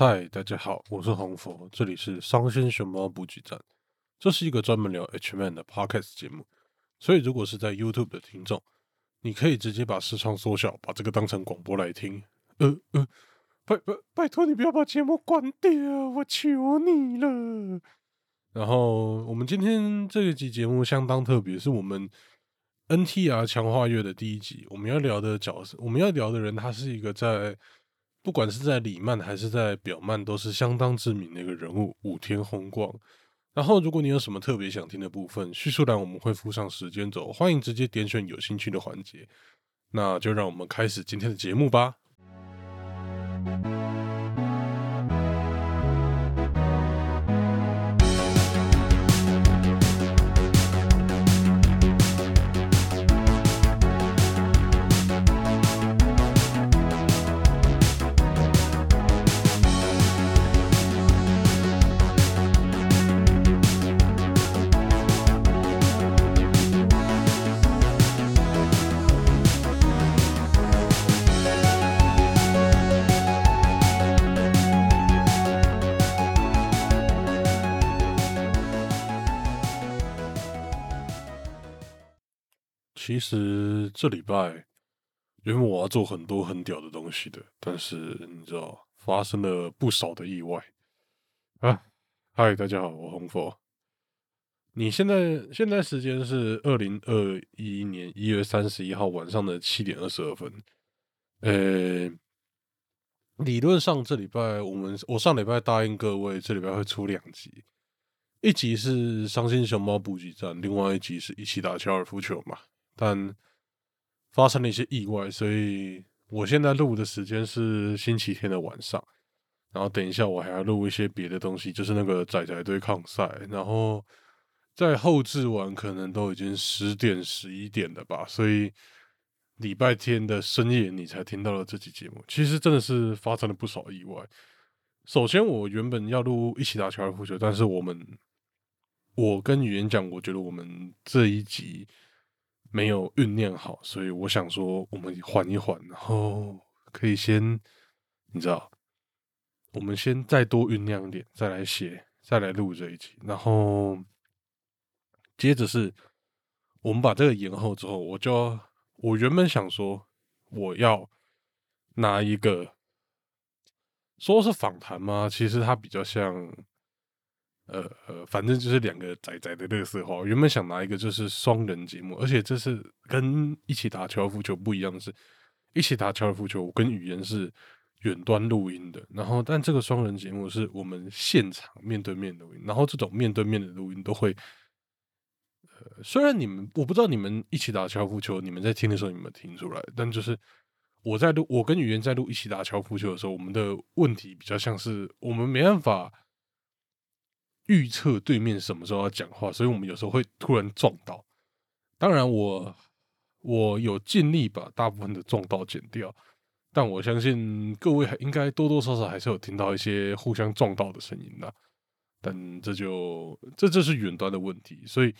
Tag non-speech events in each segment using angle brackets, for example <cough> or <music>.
嗨，大家好，我是红佛，这里是伤心熊猫补给站。这是一个专门聊 H man 的 podcast 节目，所以如果是在 YouTube 的听众，你可以直接把视窗缩小，把这个当成广播来听。呃呃，拜拜拜托你不要把节目关掉，我求你了。然后我们今天这一集节目相当特别，是我们 NTR 强化月的第一集。我们要聊的角色，我们要聊的人，他是一个在不管是在里曼还是在表曼，都是相当知名的一个人物——五天红光。然后，如果你有什么特别想听的部分，叙述栏我们会附上时间轴，欢迎直接点选有兴趣的环节。那就让我们开始今天的节目吧。其实这礼拜原本我要做很多很屌的东西的，但是你知道发生了不少的意外啊！嗨，大家好，我红佛。你现在现在时间是二零二一年一月三十一号晚上的七点二十二分。呃，理论上这礼拜我们我上礼拜答应各位，这礼拜会出两集，一集是伤心熊猫补给站，另外一集是一起打高尔夫球嘛。但发生了一些意外，所以我现在录的时间是星期天的晚上。然后等一下我还要录一些别的东西，就是那个仔仔对抗赛。然后在后置完，可能都已经十点十一点了吧。所以礼拜天的深夜你才听到了这期节目。其实真的是发生了不少意外。首先，我原本要录一起打高尔夫球，但是我们我跟语言讲，我觉得我们这一集。没有酝酿好，所以我想说，我们缓一缓，然后可以先，你知道，我们先再多酝酿一点，再来写，再来录这一集，然后接着是，我们把这个延后之后，我就我原本想说，我要拿一个，说是访谈吗？其实它比较像。呃呃，反正就是两个仔仔的乐色话。原本想拿一个就是双人节目，而且这是跟一起打高尔夫球不一样的是，一起打高尔夫球我跟语言是远端录音的。然后，但这个双人节目是我们现场面对面录音。然后，这种面对面的录音都会，呃，虽然你们我不知道你们一起打高尔夫球，你们在听的时候有没有听出来？但就是我在录，我跟语言在录一起打高尔夫球的时候，我们的问题比较像是我们没办法。预测对面什么时候要讲话，所以我们有时候会突然撞到。当然，我我有尽力把大部分的撞到剪掉，但我相信各位还应该多多少少还是有听到一些互相撞到的声音的。但这就这就是远端的问题，所以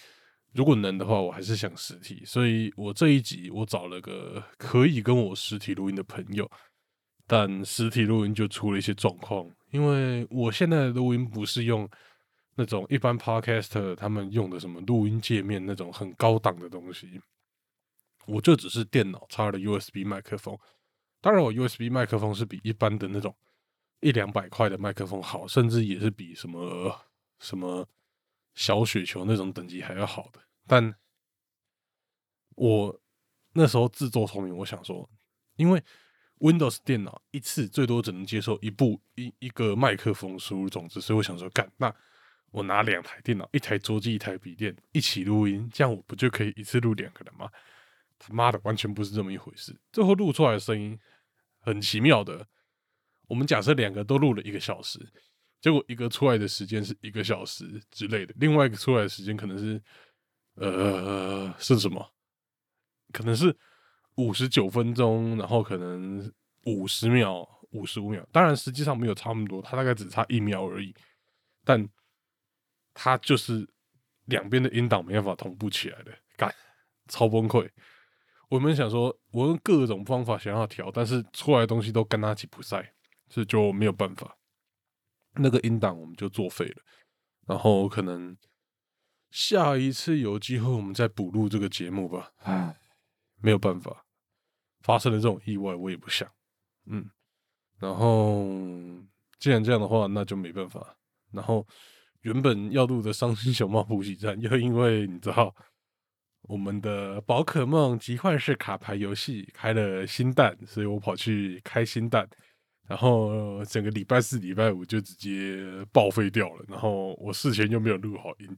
如果能的话，我还是想实体。所以我这一集我找了个可以跟我实体录音的朋友，但实体录音就出了一些状况，因为我现在的录音不是用。那种一般 podcaster 他们用的什么录音界面那种很高档的东西，我就只是电脑插了 USB 麦克风。当然，我 USB 麦克风是比一般的那种一两百块的麦克风好，甚至也是比什么什么小雪球那种等级还要好的。但我那时候自作聪明，我想说，因为 Windows 电脑一次最多只能接受一部一一个麦克风输入种子，所以我想说，干那。我拿两台电脑，一台桌机，一台笔电，一起录音，这样我不就可以一次录两个人吗？他妈的，完全不是这么一回事。最后录出来的声音很奇妙的。我们假设两个都录了一个小时，结果一个出来的时间是一个小时之类的，另外一个出来的时间可能是呃是什么？可能是五十九分钟，然后可能五十秒、五十五秒。当然，实际上没有差那么多，它大概只差一秒而已。但它就是两边的音档没办法同步起来的，干超崩溃。我们想说，我用各种方法想要调，但是出来的东西都跟他起不赛，所以就没有办法。那个音档我们就作废了。然后可能下一次有机会我们再补录这个节目吧。唉，没有办法，发生了这种意外我也不想。嗯，然后既然这样的话，那就没办法。然后原本要录的《伤心熊猫补给站》，又因为你知道我们的宝可梦集幻式卡牌游戏开了新蛋，所以我跑去开新蛋。然后整个礼拜四、礼拜五就直接报废掉了。然后我事前又没有录好音，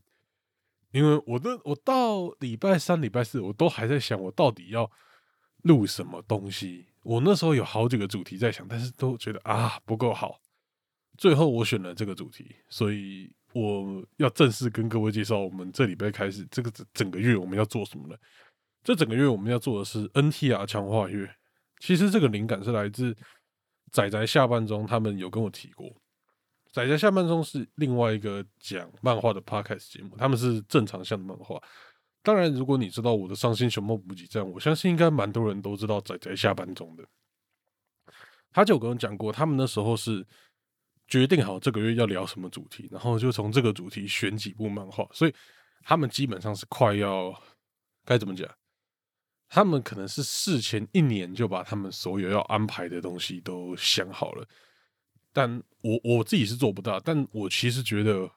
因为我的我到礼拜三、礼拜四，我都还在想我到底要录什么东西。我那时候有好几个主题在想，但是都觉得啊不够好。最后我选了这个主题，所以我要正式跟各位介绍，我们这礼拜开始这个整个月我们要做什么了。这整个月我们要做的是 NTR 强化月。其实这个灵感是来自。仔仔下半中，他们有跟我提过。仔仔下半中是另外一个讲漫画的 podcast 节目，他们是正常向的漫画。当然，如果你知道我的伤心熊猫补给站，我相信应该蛮多人都知道仔仔下半中的。他就跟我讲过，他们那时候是决定好这个月要聊什么主题，然后就从这个主题选几部漫画，所以他们基本上是快要该怎么讲？他们可能是事前一年就把他们所有要安排的东西都想好了，但我我自己是做不到。但我其实觉得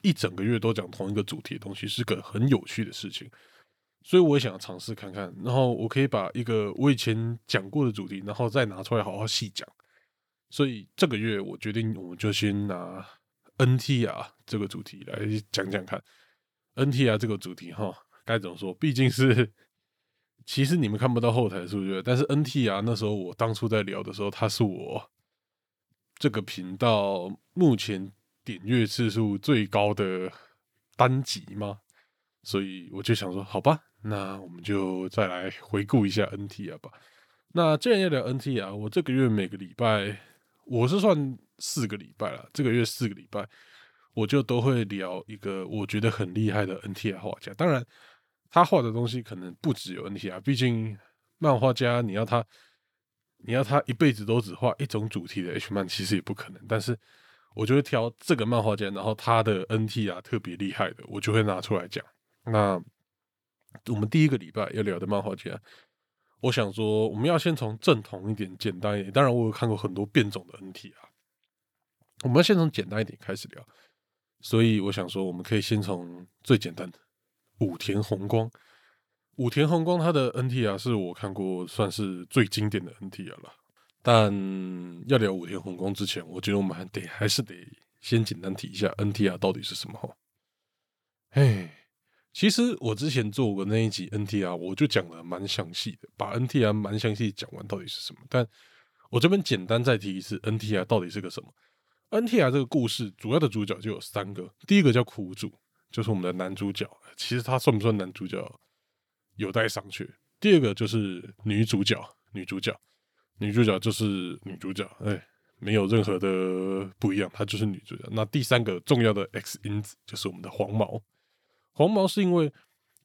一整个月都讲同一个主题的东西是个很有趣的事情，所以我也想尝试看看。然后我可以把一个我以前讲过的主题，然后再拿出来好好细讲。所以这个月我决定，我们就先拿 NTR 这个主题来讲讲看。NTR 这个主题哈，该怎么说？毕竟是。其实你们看不到后台数据，但是 NT 啊，那时候我当初在聊的时候，它是我这个频道目前点阅次数最高的单集吗？所以我就想说，好吧，那我们就再来回顾一下 NT 啊吧。那既然要聊 NT 啊，我这个月每个礼拜，我是算四个礼拜了，这个月四个礼拜，我就都会聊一个我觉得很厉害的 N T R 画家，当然。他画的东西可能不只有 N T R，，毕竟漫画家你要他，你要他一辈子都只画一种主题的 H 漫，其实也不可能。但是我就会挑这个漫画家，然后他的 N T R 特别厉害的，我就会拿出来讲。那我们第一个礼拜要聊的漫画家，我想说我们要先从正统一点、简单一点。当然，我有看过很多变种的 NT 啊，我们要先从简单一点开始聊。所以我想说，我们可以先从最简单的。武田宏光，武田宏光他的 NTR 是我看过算是最经典的 NTR 了。但要聊武田宏光之前，我觉得我们还得还是得先简单提一下 NTR 到底是什么哈。哎，其实我之前做过那一集 NTR，我就讲的蛮详细的，把 NTR 蛮详细讲完到底是什么。但我这边简单再提一次，NTR 到底是个什么？NTR 这个故事主要的主角就有三个，第一个叫苦主。就是我们的男主角，其实他算不算男主角，有待商榷。第二个就是女主角，女主角，女主角就是女主角，哎，没有任何的不一样，她就是女主角。那第三个重要的 X 因子就是我们的黄毛，黄毛是因为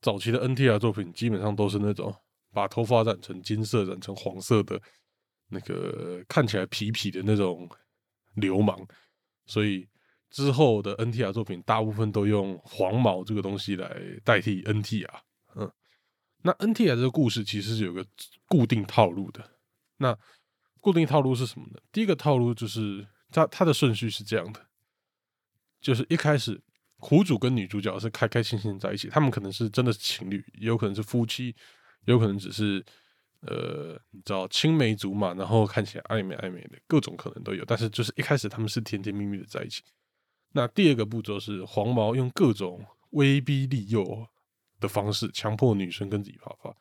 早期的 NTR 作品基本上都是那种把头发染成金色、染成黄色的，那个看起来痞痞的那种流氓，所以。之后的 NTR 作品大部分都用黄毛这个东西来代替 NTR，嗯，那 NTR 这个故事其实是有个固定套路的。那固定套路是什么呢？第一个套路就是它它的顺序是这样的，就是一开始苦主跟女主角是开开心心在一起，他们可能是真的是情侣，也有可能是夫妻，有可能只是呃你知道青梅竹马，然后看起来暧昧暧昧的各种可能都有。但是就是一开始他们是甜甜蜜蜜的在一起。那第二个步骤是黄毛用各种威逼利诱的方式强迫女生跟自己啪啪，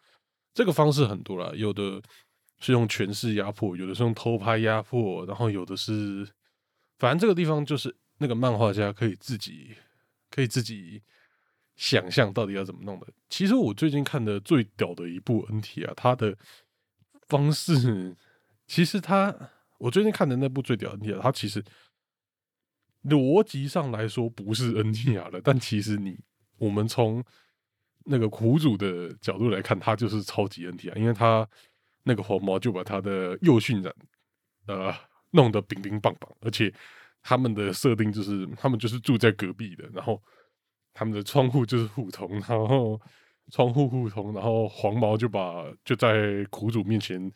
这个方式很多啦，有的是用权势压迫，有的是用偷拍压迫，然后有的是，反正这个地方就是那个漫画家可以自己可以自己想象到底要怎么弄的。其实我最近看的最屌的一部 NT 啊，它的方式其实它我最近看的那部最屌 NT 啊，它其实。逻辑上来说不是 NTR 的，但其实你我们从那个苦主的角度来看，他就是超级 NTR，因为他那个黄毛就把他的右训染呃弄得冰冰棒棒，而且他们的设定就是他们就是住在隔壁的，然后他们的窗户就是互通，然后窗户互通，然后黄毛就把就在苦主面前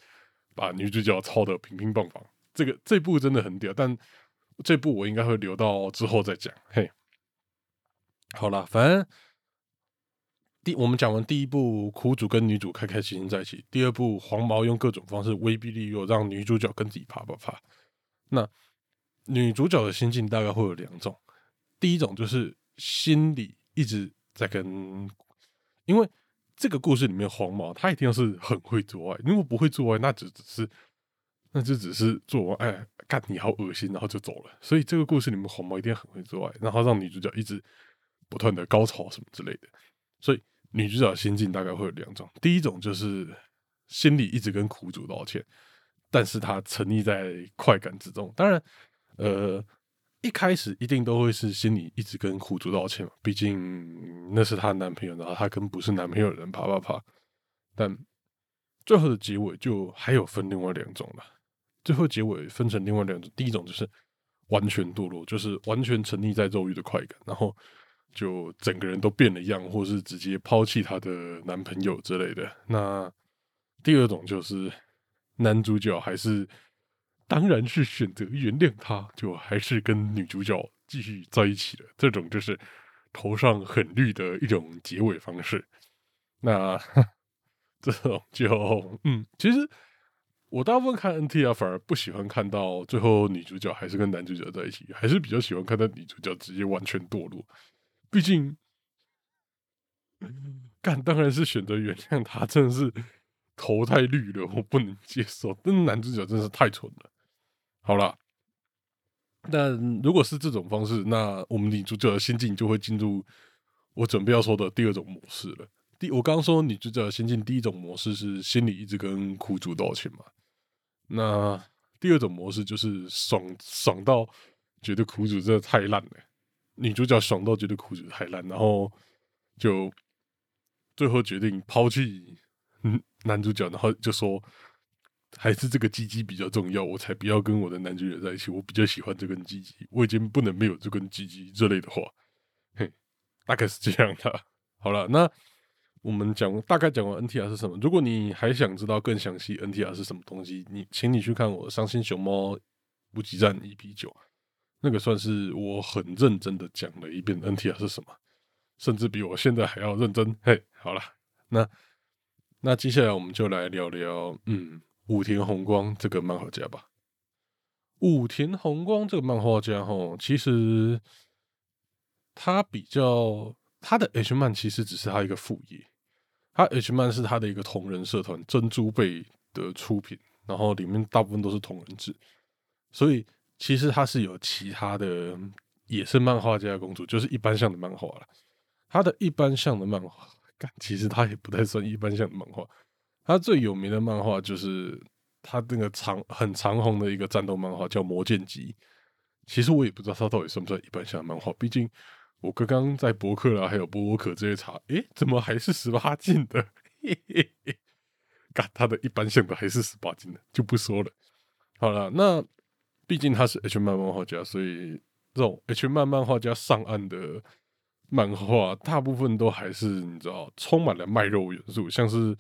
把女主角操的乒乒乓乓。这个这部真的很屌，但这部我应该会留到之后再讲。嘿，好了，反正第我们讲完第一部苦主跟女主开开心心在一起，第二部黄毛用各种方式威逼利诱让女主角跟自己啪啪啪。那女主角的心境大概会有两种，第一种就是心里一直在跟，因为这个故事里面黄毛他一定是很会做爱，如果不会做爱，那只只是。那就只是做哎，干你好恶心，然后就走了。所以这个故事里面，黄毛一定很会做爱，然后让女主角一直不断的高潮什么之类的。所以女主角心境大概会有两种：第一种就是心里一直跟苦主道歉，但是她沉溺在快感之中。当然，呃，一开始一定都会是心里一直跟苦主道歉嘛，毕竟那是她男朋友，然后她跟不是男朋友的人啪啪啪。但最后的结尾就还有分另外两种了。最后结尾分成另外两种，第一种就是完全堕落，就是完全沉溺在肉欲的快感，然后就整个人都变了样，或是直接抛弃她的男朋友之类的。那第二种就是男主角还是当然是选择原谅他，就还是跟女主角继续在一起了。这种就是头上很绿的一种结尾方式。那 <laughs> 这种就嗯，其实。我大部分看 NT 啊，反而不喜欢看到最后女主角还是跟男主角在一起，还是比较喜欢看到女主角直接完全堕落。毕竟，干当然是选择原谅他，真的是头太绿了，我不能接受。但男主角真是太蠢了。好了，但如果是这种方式，那我们女主角的心境就会进入我准备要说的第二种模式了。第我刚刚说女主角的心境，第一种模式是心里一直跟苦主道歉嘛。那第二种模式就是爽爽到觉得苦主真的太烂了，女主角爽到觉得苦主太烂，然后就最后决定抛弃嗯男主角，然后就说还是这个鸡鸡比较重要，我才不要跟我的男主角在一起，我比较喜欢这根鸡鸡，我已经不能没有这根鸡鸡这类的话，<laughs> 嘿，大概是这样的。好了，那。我们讲大概讲完 NTR 是什么。如果你还想知道更详细 NTR 是什么东西，你请你去看我《伤心熊猫补给站》一 P 九，那个算是我很认真的讲了一遍 NTR 是什么，甚至比我现在还要认真。嘿，好了，那那接下来我们就来聊聊，嗯，武田宏光这个漫画家吧。武田宏光这个漫画家，吼，其实他比较他的 H 漫其实只是他一个副业。他 H 漫是他的一个同人社团珍珠贝的出品，然后里面大部分都是同人志，所以其实他是有其他的，也是漫画家公主，就是一般向的漫画了。他的一般向的漫画，其实他也不太算一般向的漫画。他最有名的漫画就是他那个长很长红的一个战斗漫画叫《魔剑姬》，其实我也不知道他到底算不算一般向的漫画，毕竟。我刚刚在博客啦，还有博客这些查，诶，怎么还是十八禁的？嘿嘿嘿，干他的一般向的还是十八禁的，就不说了。好了，那毕竟他是 H 漫漫画家，所以这种 H 漫漫画家上岸的漫画，大部分都还是你知道，充满了卖肉元素，像是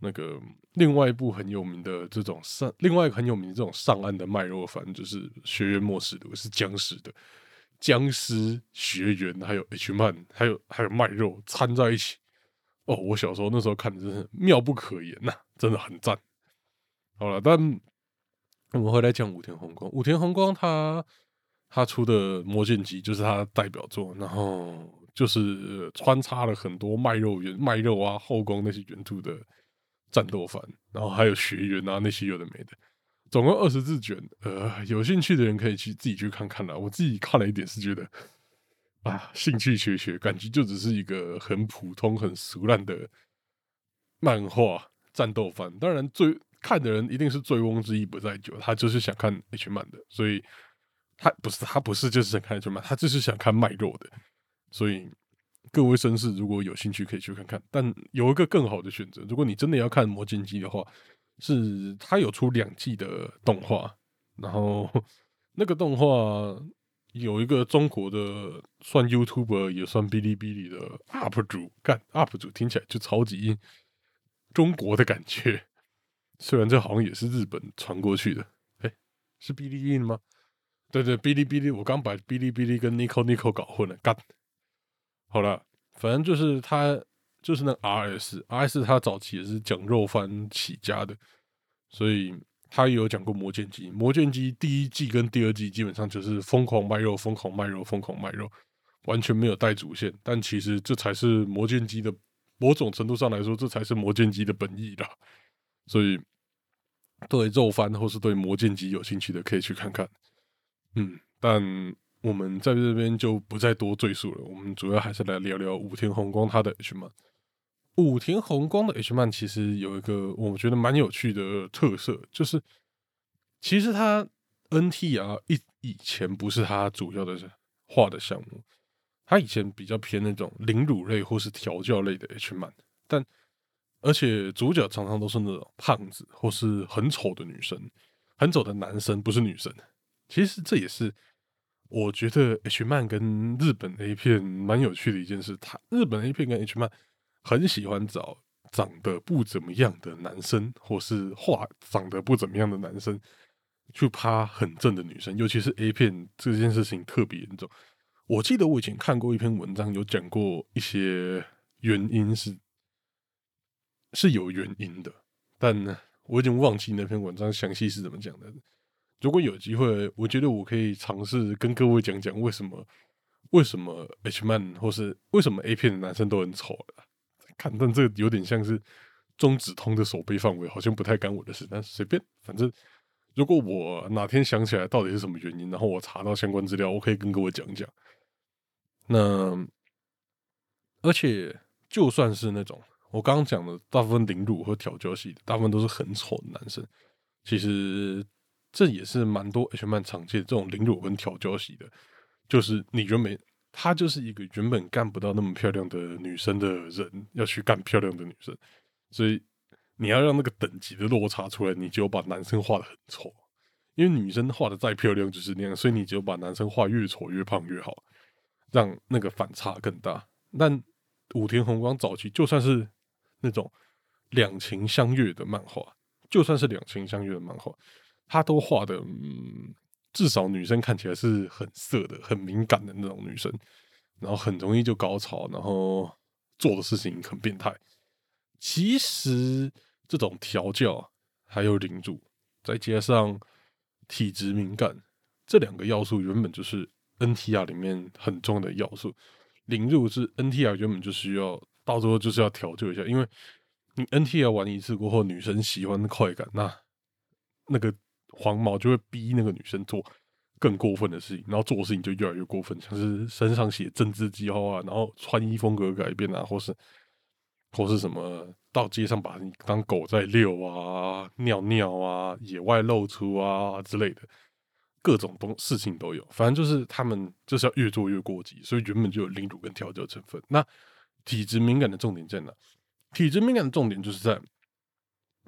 那个另外一部很有名的这种上，另外一个很有名的这种上岸的卖肉凡，就是《学院末世录》，是僵尸的。僵尸学员，还有 H 漫，还有还有卖肉掺在一起。哦，我小时候那时候看的真是妙不可言呐，真的很赞。好了，但我们回来讲武田宏光。武田宏光他他出的《魔剑姬》就是他的代表作，然后就是穿插了很多卖肉元、卖肉啊、后宫那些元素的战斗番，然后还有学员啊那些有的没的。总共二十字卷，呃，有兴趣的人可以去自己去看看啦。我自己看了一点，是觉得啊，兴趣缺缺，感觉就只是一个很普通、很俗烂的漫画战斗番。当然，最看的人一定是醉翁之意不在酒，他就是想看 H 漫的，所以他不是他不是就是想看 H 漫，他就是想看卖肉的。所以各位绅士如果有兴趣，可以去看看。但有一个更好的选择，如果你真的要看魔剑姬的话。是它有出两季的动画，然后 <laughs> 那个动画有一个中国的算 YouTube 也算哔哩哔哩的 UP 主，干 UP 主听起来就超级中国的感觉。虽然这好像也是日本传过去的，哎，是哔哩哔哩吗？对对，哔哩哔哩，我刚把哔哩哔哩跟 Nico Nico 搞混了，干。好了，反正就是他，就是那 R S，R S 他早期也是讲肉番起家的，所以他也有讲过《魔剑姬》。《魔剑姬》第一季跟第二季基本上就是疯狂卖肉，疯狂卖肉，疯狂卖肉，完全没有带主线。但其实这才是《魔剑姬》的某种程度上来说，这才是《魔剑姬》的本意啦。所以对肉番或是对《魔剑姬》有兴趣的，可以去看看。嗯，但。我们在这边就不再多赘述了。我们主要还是来聊聊武田宏光他的 H 漫。武田宏光的 H 漫其实有一个我觉得蛮有趣的特色，就是其实他 NTR 以以前不是他主要的画的项目，他以前比较偏那种凌辱类或是调教类的 H 漫，但而且主角常常都是那种胖子或是很丑的女生，很丑的男生不是女生。其实这也是。我觉得 H 漫跟日本 A 片蛮有趣的一件事，他日本 A 片跟 H 漫很喜欢找长得不怎么样的男生，或是画长得不怎么样的男生去趴很正的女生，尤其是 A 片这件事情特别严重。我记得我以前看过一篇文章，有讲过一些原因是是有原因的，但，我已经忘记那篇文章详细是怎么讲的。如果有机会，我觉得我可以尝试跟各位讲讲为什么为什么 H man 或是为什么 A 片的男生都很丑。看，但这个有点像是中指通的手背范围，好像不太干我的事。但随便，反正如果我哪天想起来到底是什么原因，然后我查到相关资料，我可以跟各位讲讲。那而且就算是那种我刚刚讲的大部分凌辱和调教系，大部分都是很丑的男生，其实。这也是蛮多 H 漫常见这种凌辱跟调教系的，就是你原本他就是一个原本干不到那么漂亮的女生的人，要去干漂亮的女生，所以你要让那个等级的落差出来，你就把男生画的很丑，因为女生画的再漂亮就是那样，所以你只有把男生画越丑越胖越好，让那个反差更大。但武田宏光早期就算是那种两情相悦的漫画，就算是两情相悦的漫画。他都画的，嗯，至少女生看起来是很色的、很敏感的那种女生，然后很容易就高潮，然后做的事情很变态。其实这种调教还有领主，再加上体质敏感这两个要素，原本就是 NTR 里面很重要的要素。领入是 NTR 原本就需要，到时候就是要调教一下，因为你 NTR 玩一次过后，女生喜欢快感，那那个。黄毛就会逼那个女生做更过分的事情，然后做的事情就越来越过分，像是身上写政治记号啊，然后穿衣风格改变啊，或是或是什么到街上把你当狗在遛啊、尿尿啊、野外露出啊之类的，各种东事情都有。反正就是他们就是要越做越过激，所以原本就有凌辱跟调教成分。那体质敏感的重点在哪？体质敏感的重点就是在。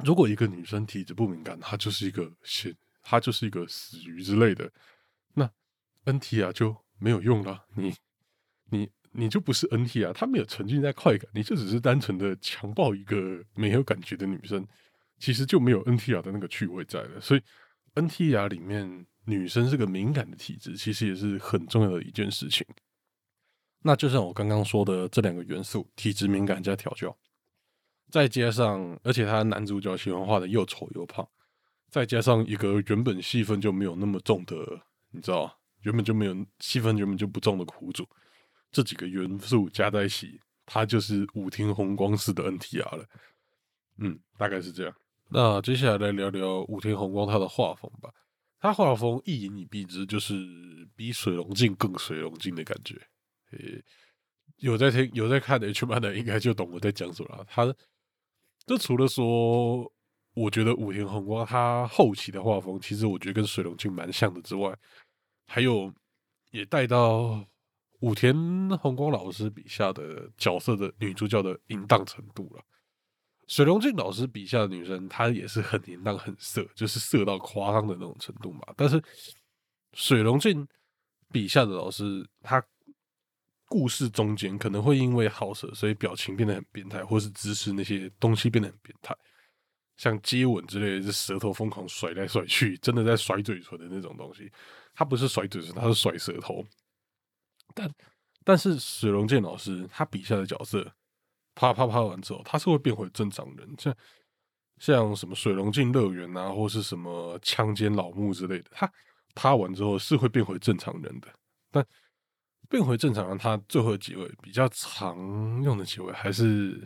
如果一个女生体质不敏感，她就是一个死，她就是一个死鱼之类的，那 NT 啊就没有用了。你你你就不是 NT 啊，她没有沉浸在快感，你就只是单纯的强暴一个没有感觉的女生，其实就没有 NT 啊的那个趣味在了。所以 NT 啊里面女生是个敏感的体质，其实也是很重要的一件事情。那就像我刚刚说的这两个元素：体质敏感加调教。再加上，而且他男主角喜欢画的又丑又胖，再加上一个原本戏份就没有那么重的，你知道原本就没有戏份原本就不重的苦主，这几个元素加在一起，他就是武田宏光式的 NTR 了。嗯，大概是这样。那接下来来聊聊武田宏光他的画风吧。他画风一言以蔽之，就是比水龙镜更水龙镜的感觉。诶，有在听有在看 H 漫的，应该就懂我在讲什么了。他。这除了说，我觉得武田宏光他后期的画风，其实我觉得跟水龙镜蛮像的之外，还有也带到武田宏光老师笔下的角色的女主角的淫荡程度了。水龙镜老师笔下的女生，她也是很淫荡、很色，就是色到夸张的那种程度嘛。但是水龙镜笔下的老师，他故事中间可能会因为好色，所以表情变得很变态，或是姿势那些东西变得很变态，像接吻之类的，是舌头疯狂甩来甩去，真的在甩嘴唇的那种东西。他不是甩嘴唇，他是甩舌头。但但是水龙剑老师他笔下的角色，啪啪啪完之后，他是会变回正常人，像像什么水龙镜乐园啊，或是什么枪尖老木之类的，他啪完之后是会变回正常人的。但变回正常人，他最后的结尾比较常用的结尾，还是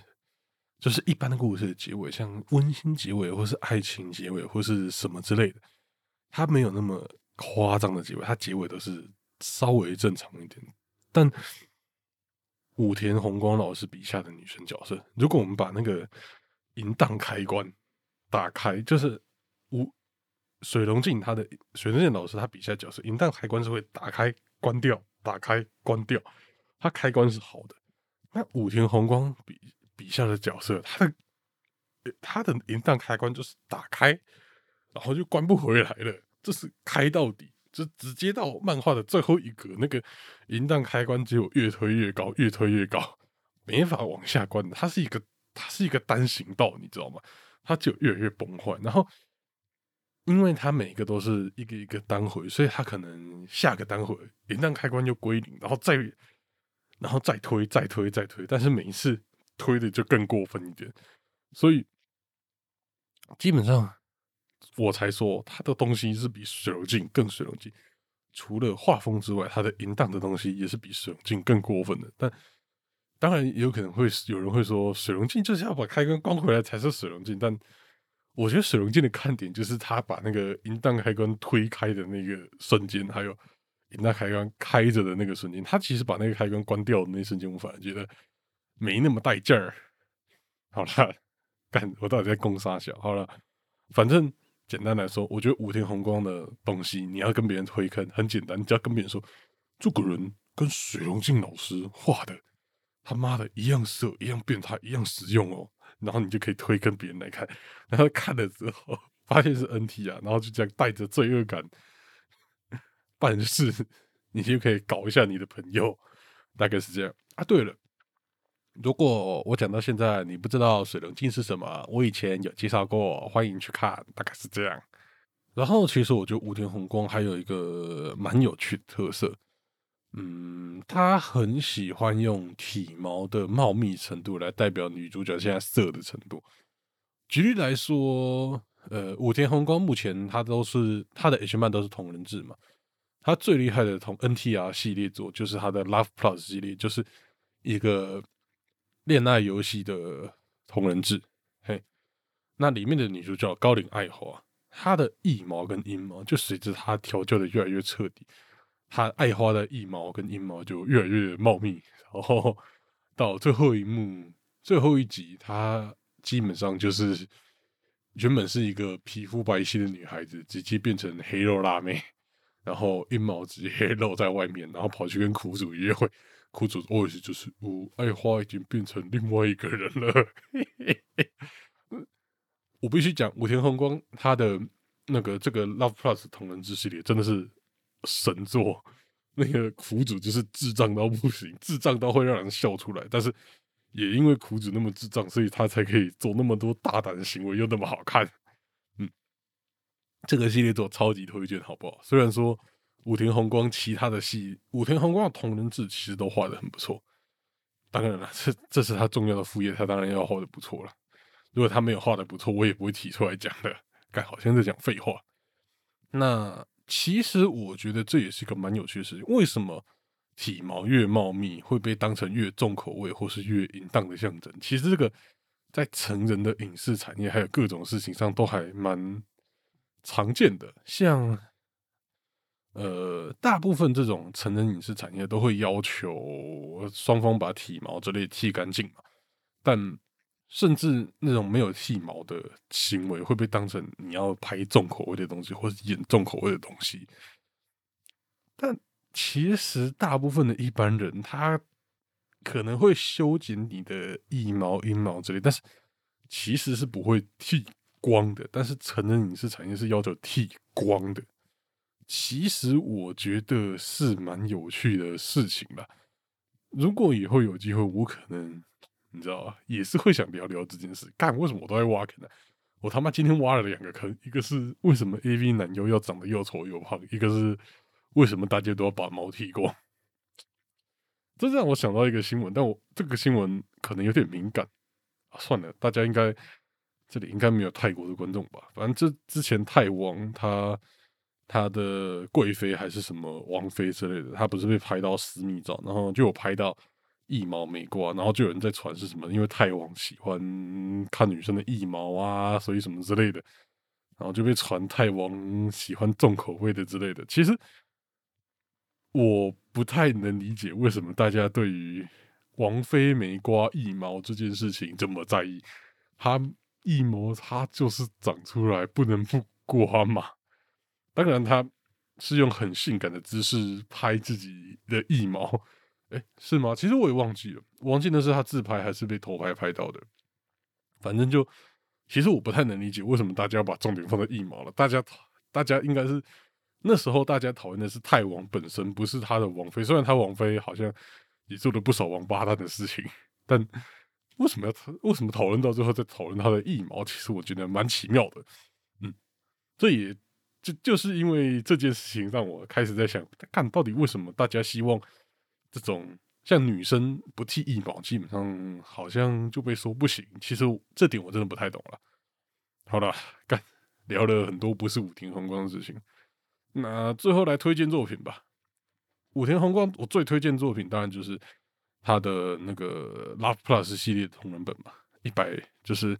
就是一般的故事的结尾，像温馨结尾，或是爱情结尾，或是什么之类的，他没有那么夸张的结尾，他结尾都是。稍微正常一点，但武田宏光老师笔下的女生角色，如果我们把那个淫荡开关打开，就是武水龙镜他的水龙镜老师他笔下角色淫荡开关是会打开关掉，打开关掉，它开关是好的。那武田宏光笔笔下的角色，他的他的淫荡开关就是打开，然后就关不回来了，这是开到底。就直接到漫画的最后一格，那个淫荡开关只有越推越高，越推越高，没法往下关的。它是一个，它是一个单行道，你知道吗？它就越来越崩坏。然后，因为它每一个都是一个一个单回，所以它可能下个单回淫荡开关就归零，然后再，然后再推，再推，再推。但是每一次推的就更过分一点，所以基本上。我才说他的东西是比水龙镜更水龙镜，除了画风之外，他的淫荡的东西也是比水龙镜更过分的。但当然也有可能会有人会说，水龙镜就是要把开关关回来才是水龙镜。但我觉得水龙镜的看点就是他把那个淫荡开关推开的那个瞬间，还有淫荡开关开着的那个瞬间，他其实把那个开关关掉的那瞬间，我反而觉得没那么带劲儿。好了，干我到底在攻啥小？好了，反正。简单来说，我觉得武田宏光的东西，你要跟别人推坑，很简单，你只要跟别人说，这个人跟水龙镜老师画的他妈的一样色，一样变态，一样实用哦，然后你就可以推跟别人来看，然后看了之后发现是 NT 啊，然后就这样带着罪恶感办事，你就可以搞一下你的朋友，大概是这样啊。对了。如果我讲到现在你不知道水龙镜是什么，我以前有介绍过，欢迎去看，大概是这样。然后其实我觉得武田宏光还有一个蛮有趣的特色，嗯，他很喜欢用体毛的茂密程度来代表女主角现在色的程度。举例来说，呃，武田宏光目前他都是他的 H 漫都是同人志嘛，他最厉害的同 NTR 系列作就是他的 Love Plus 系列，就是一个。恋爱游戏的同人志，嘿，那里面的女主角高岭爱花，她的腋毛跟阴毛就随着她调教的越来越彻底，他爱花的腋毛跟阴毛就越来越茂密，然后到最后一幕最后一集，他基本上就是原本是一个皮肤白皙的女孩子，直接变成黑肉辣妹，<laughs> 然后阴毛直接露在外面，然后跑去跟苦主约会。苦主我意思就是，我爱花已经变成另外一个人了。<laughs> 我必须讲，武田宏光他的那个这个 Love Plus 同人志系列真的是神作。那个苦主就是智障到不行，智障到会让人笑出来。但是也因为苦主那么智障，所以他才可以做那么多大胆的行为，又那么好看。嗯，这个系列做超级推荐，好不好？虽然说。武田宏光其他的戏，武田宏光的同人志其实都画的很不错。当然了，这这是他重要的副业，他当然要画的不错了。如果他没有画的不错，我也不会提出来讲的。该好像在讲废话。那其实我觉得这也是一个蛮有趣的事情。为什么体毛越茂密会被当成越重口味或是越淫荡的象征？其实这个在成人的影视产业还有各种事情上都还蛮常见的，像。呃，大部分这种成人影视产业都会要求双方把体毛之类剃干净嘛，但甚至那种没有剃毛的行为会被当成你要拍重口味的东西，或是演重口味的东西。但其实大部分的一般人，他可能会修剪你的腋毛、阴毛之类，但是其实是不会剃光的。但是成人影视产业是要求剃光的。其实我觉得是蛮有趣的事情吧。如果以后有机会，我可能你知道吧，也是会想聊聊这件事。干，为什么我都在挖坑呢？我他妈今天挖了两个坑，一个是为什么 A V 男优要长得又丑又胖，一个是为什么大家都要把毛剃光。<laughs> 这让我想到一个新闻，但我这个新闻可能有点敏感啊。算了，大家应该这里应该没有泰国的观众吧？反正这之前泰王他他的贵妃还是什么王妃之类的，他不是被拍到私密照，然后就有拍到腋毛没刮，然后就有人在传是什么，因为泰王喜欢看女生的腋毛啊，所以什么之类的，然后就被传泰王喜欢重口味的之类的。其实。我不太能理解为什么大家对于王菲没刮腋毛这件事情这么在意。她腋毛，她就是长出来不能不刮嘛。当然，她是用很性感的姿势拍自己的腋毛，哎，是吗？其实我也忘记了，忘记那是他自拍还是被偷拍拍到的。反正就，其实我不太能理解为什么大家要把重点放在腋毛了。大家，大家应该是。那时候大家讨论的是泰王本身，不是他的王妃。虽然他王妃好像也做了不少王八蛋的事情，但为什么要为什么讨论到最后再讨论他的腋毛？其实我觉得蛮奇妙的。嗯，这也就就是因为这件事情让我开始在想，看到底为什么大家希望这种像女生不剃腋毛，基本上好像就被说不行。其实这点我真的不太懂了。好了，干聊了很多不是武庭红光的事情。那最后来推荐作品吧。武田宏光，我最推荐作品当然就是他的那个 Love Plus 系列同人本嘛，一百就是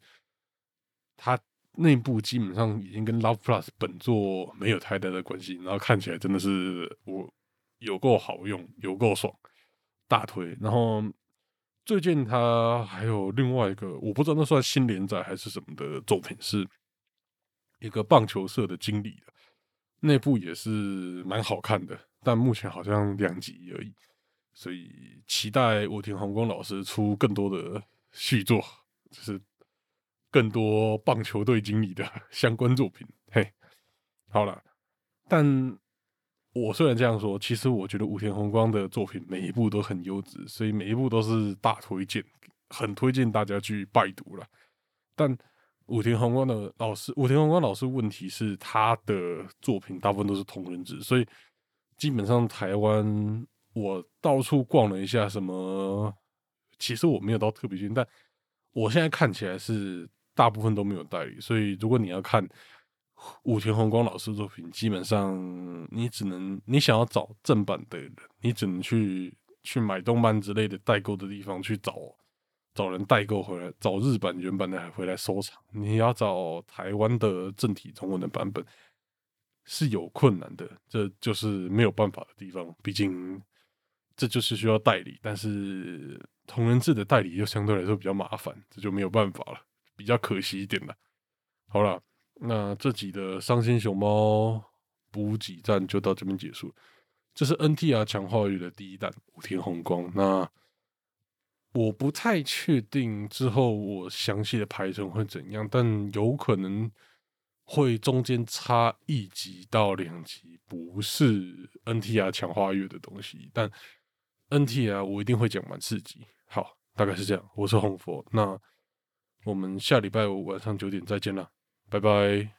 他内部基本上已经跟 Love Plus 本作没有太大的关系，然后看起来真的是我有够好用，有够爽，大推。然后最近他还有另外一个，我不知道那算新连载还是什么的作品，是一个棒球社的经理的。内部也是蛮好看的，但目前好像两集而已，所以期待武田红光老师出更多的续作，就是更多棒球队经理的相关作品。嘿，好了，但我虽然这样说，其实我觉得武田宏光的作品每一部都很优质，所以每一部都是大推荐，很推荐大家去拜读了。但武田宏光的老师，武田宏光老师问题是他的作品大部分都是同人志，所以基本上台湾我到处逛了一下，什么其实我没有到特别近，但我现在看起来是大部分都没有代理，所以如果你要看武田宏光老师作品，基本上你只能你想要找正版的人，你只能去去买动漫之类的代购的地方去找。找人代购回来，找日版原版的回来收藏。你要找台湾的正体中文的版本是有困难的，这就是没有办法的地方。毕竟这就是需要代理，但是同人志的代理又相对来说比较麻烦，这就没有办法了，比较可惜一点了。好了，那这集的伤心熊猫补给站就到这边结束。这是 NTR 强化月的第一弹五天红光。那我不太确定之后我详细的排程会怎样，但有可能会中间差一集到两集，不是 NTR 强化月的东西，但 NTR 我一定会讲完四集。好，大概是这样。我是红佛，那我们下礼拜五晚上九点再见了，拜拜。